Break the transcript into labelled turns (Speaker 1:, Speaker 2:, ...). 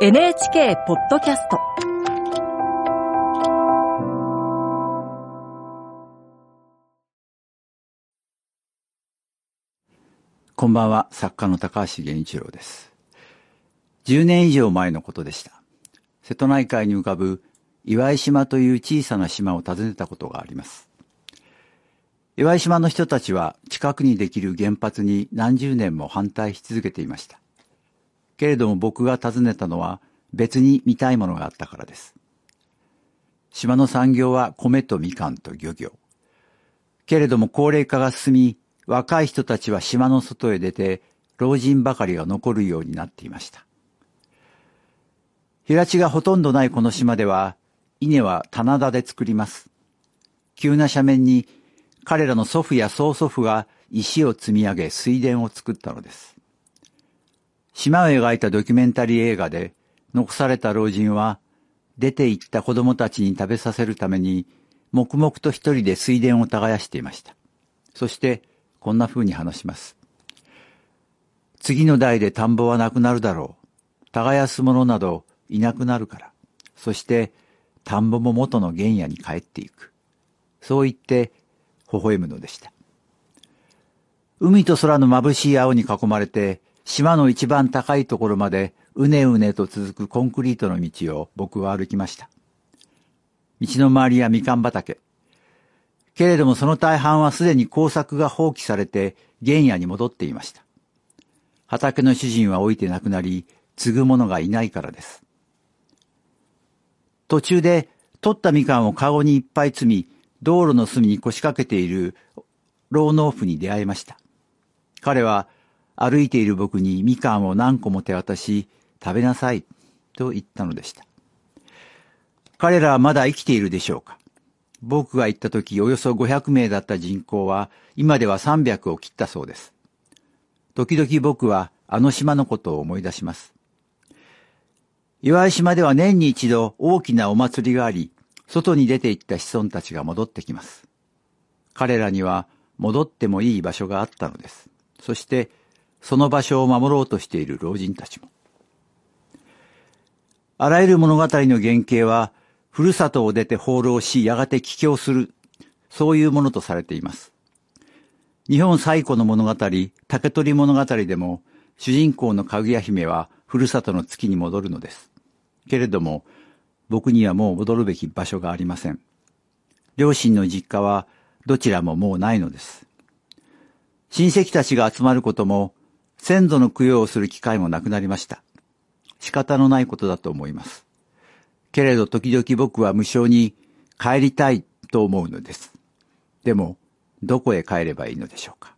Speaker 1: NHK ポッドキャスト
Speaker 2: こんばんは、作家の高橋源一郎です。10年以上前のことでした。瀬戸内海に浮かぶ岩井島という小さな島を訪ねたことがあります。岩井島の人たちは近くにできる原発に何十年も反対し続けていました。けれども僕が訪ねたのは別に見たいものがあったからです。島の産業は米とみかんと漁業。けれども高齢化が進み、若い人たちは島の外へ出て、老人ばかりが残るようになっていました。平地がほとんどないこの島では、稲は棚田で作ります。急な斜面に彼らの祖父や曽祖父が石を積み上げ水田を作ったのです。島を描いたドキュメンタリー映画で、残された老人は、出て行った子供たちに食べさせるために、黙々と一人で水田を耕していました。そして、こんな風に話します。次の代で田んぼはなくなるだろう。耕す者などいなくなるから。そして、田んぼも元の原野に帰っていく。そう言って、微笑むのでした。海と空の眩しい青に囲まれて、島の一番高いところまでうねうねと続くコンクリートの道を僕は歩きました。道の周りはみかん畑。けれどもその大半はすでに工作が放棄されて原野に戻っていました。畑の主人は老いて亡くなり、継ぐ者がいないからです。途中で取ったみかんをカゴにいっぱい積み、道路の隅に腰掛けている老農夫に出会いました。彼は歩いている僕にみかんを何個も手渡し、食べなさい、と言ったのでした。彼らはまだ生きているでしょうか僕が行った時およそ500名だった人口は今では300を切ったそうです。時々僕はあの島のことを思い出します。岩井島では年に一度大きなお祭りがあり、外に出て行った子孫たちが戻ってきます。彼らには戻ってもいい場所があったのです。そしてその場所を守ろうとしている老人たちも。あらゆる物語の原型は、ふるさとを出て放浪し、やがて帰郷する、そういうものとされています。日本最古の物語、竹取物語でも、主人公のかぐや姫は、ふるさとの月に戻るのです。けれども、僕にはもう戻るべき場所がありません。両親の実家は、どちらももうないのです。親戚たちが集まることも、先祖の供養をする機会もなくなりました。仕方のないことだと思います。けれど時々僕は無償に帰りたいと思うのです。でも、どこへ帰ればいいのでしょうか。